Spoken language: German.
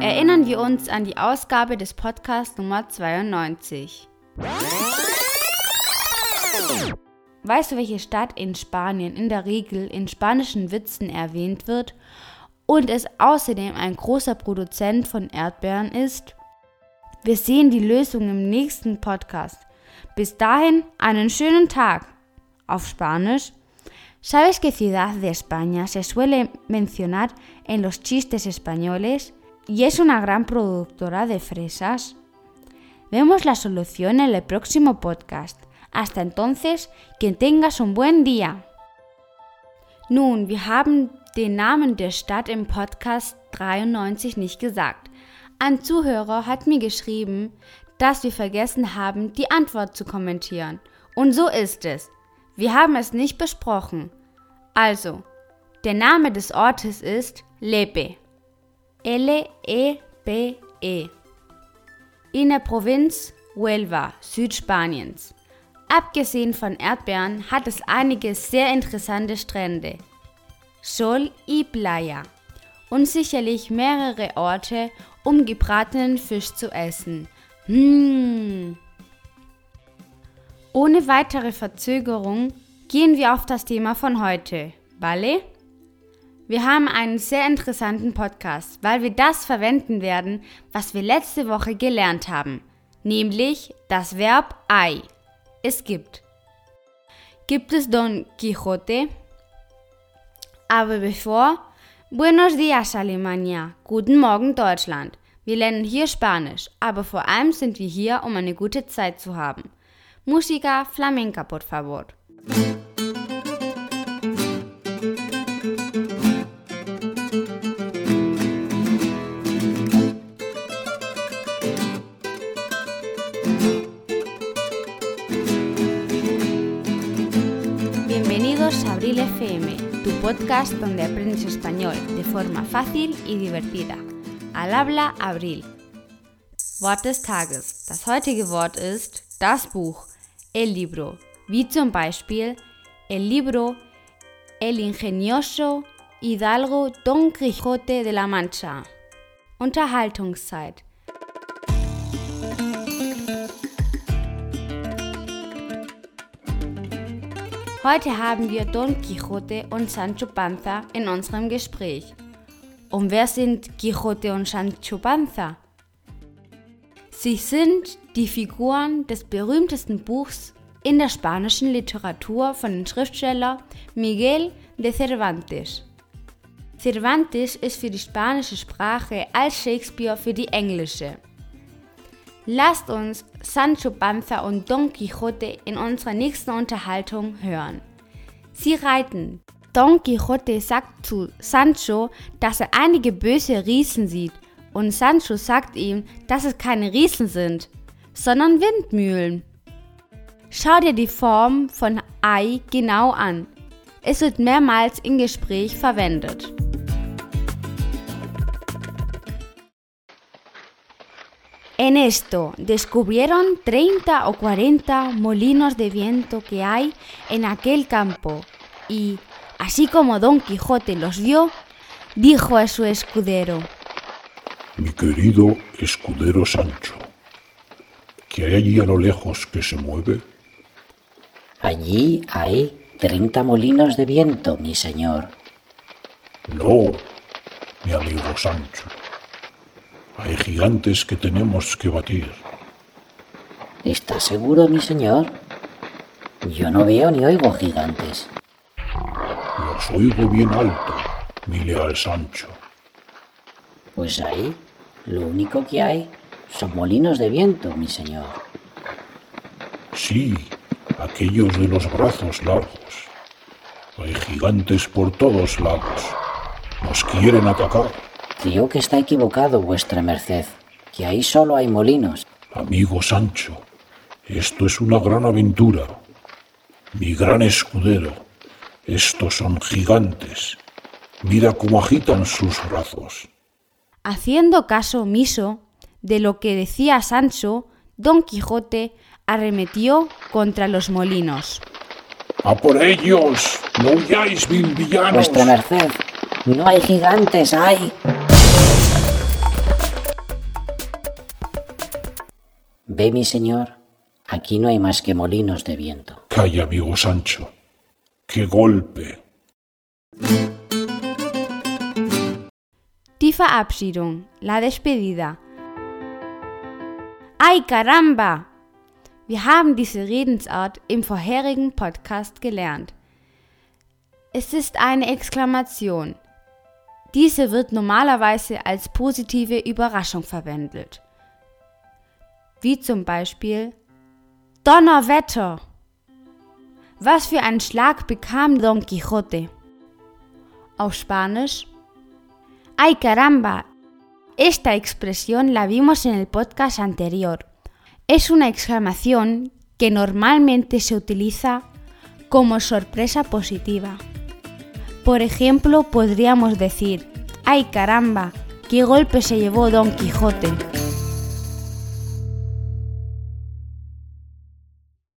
erinnern wir uns an die Ausgabe des Podcasts Nummer 92. Weißt du, welche Stadt in Spanien in der Regel in spanischen Witzen erwähnt wird und es außerdem ein großer Produzent von Erdbeeren ist? Wir sehen die Lösung im nächsten Podcast. Bis dahin einen schönen Tag. Auf Spanisch. ¿Sabes qué ciudad de España se suele mencionar en los chistes españoles y es una gran productora de fresas? Vemos la solución en el próximo podcast. Hasta entonces, que tengas un buen día. Nun, wir haben den Namen der Stadt im Podcast 93 nicht gesagt. Ein Zuhörer hat mir geschrieben, dass wir vergessen haben, die Antwort zu kommentieren. Und so ist es. Wir haben es nicht besprochen. Also, der Name des Ortes ist Lepe. L-E-P-E. -E. In der Provinz Huelva, Südspaniens. Abgesehen von Erdbeeren hat es einige sehr interessante Strände. Sol y Playa. Und sicherlich mehrere Orte, um gebratenen Fisch zu essen. Mmh. Ohne weitere Verzögerung gehen wir auf das Thema von heute. Vale? Wir haben einen sehr interessanten Podcast, weil wir das verwenden werden, was wir letzte Woche gelernt haben, nämlich das Verb hay. Es gibt. Gibt es Don Quixote? Aber bevor, Buenos dias Alemania, guten Morgen Deutschland. Wir lernen hier Spanisch, aber vor allem sind wir hier, um eine gute Zeit zu haben. Música flamenca, por favor. Bienvenidos a Abril FM, tu podcast donde aprendes español de forma fácil y divertida. Al habla Abril. Wort des Tages. Das heutige Wort ist das Buch, el libro, wie zum Beispiel el libro El ingenioso Hidalgo Don Quijote de la Mancha. Unterhaltungszeit. Heute haben wir Don Quixote und Sancho Panza in unserem Gespräch. Und wer sind Quixote und Sancho Panza? Sie sind die Figuren des berühmtesten Buchs in der spanischen Literatur von dem Schriftsteller Miguel de Cervantes. Cervantes ist für die spanische Sprache als Shakespeare für die englische. Lasst uns Sancho Panza und Don Quixote in unserer nächsten Unterhaltung hören. Sie reiten. Don Quixote sagt zu Sancho, dass er einige böse Riesen sieht und Sancho sagt ihm, dass es keine Riesen sind, sondern Windmühlen. Schau dir die Form von Ei genau an. Es wird mehrmals im Gespräch verwendet. En esto descubrieron 30 o 40 molinos de viento que hay en aquel campo y, así como Don Quijote los vio, dijo a su escudero, Mi querido escudero Sancho, ¿qué hay allí a lo lejos que se mueve? Allí hay 30 molinos de viento, mi señor. No, mi amigo Sancho. Hay gigantes que tenemos que batir. ¿Está seguro, mi señor? Yo no veo ni oigo gigantes. Los oigo bien alto, mi leal Sancho. Pues ahí lo único que hay son molinos de viento, mi señor. Sí, aquellos de los brazos largos. Hay gigantes por todos lados. Nos quieren atacar. Creo que está equivocado, vuestra merced, que ahí solo hay molinos. Amigo Sancho, esto es una gran aventura. Mi gran escudero, estos son gigantes. Mira cómo agitan sus brazos. Haciendo caso omiso de lo que decía Sancho, Don Quijote arremetió contra los molinos. ¡A por ellos! ¡No huyáis, vil villanos! Vuestra merced, no hay gigantes, hay. Ve, mi señor, aquí no hay más que molinos de viento. Calla, amigo Sancho. ¡Qué golpe! Die Verabschiedung, la despedida. ¡Ay caramba! Wir haben diese Redensart im vorherigen Podcast gelernt. Es ist eine Exklamation. Diese wird normalerweise als positive Überraschung verwendet. Wie zum Beispiel Donnerwetter! Was für einen Schlag bekam Don Quixote? Auf Spanisch ¡Ay caramba! Esta expresión la vimos en el podcast anterior. Es una exclamación que normalmente se utiliza como sorpresa positiva. Por ejemplo, podríamos decir, ¡ay caramba! ¡Qué golpe se llevó Don Quijote!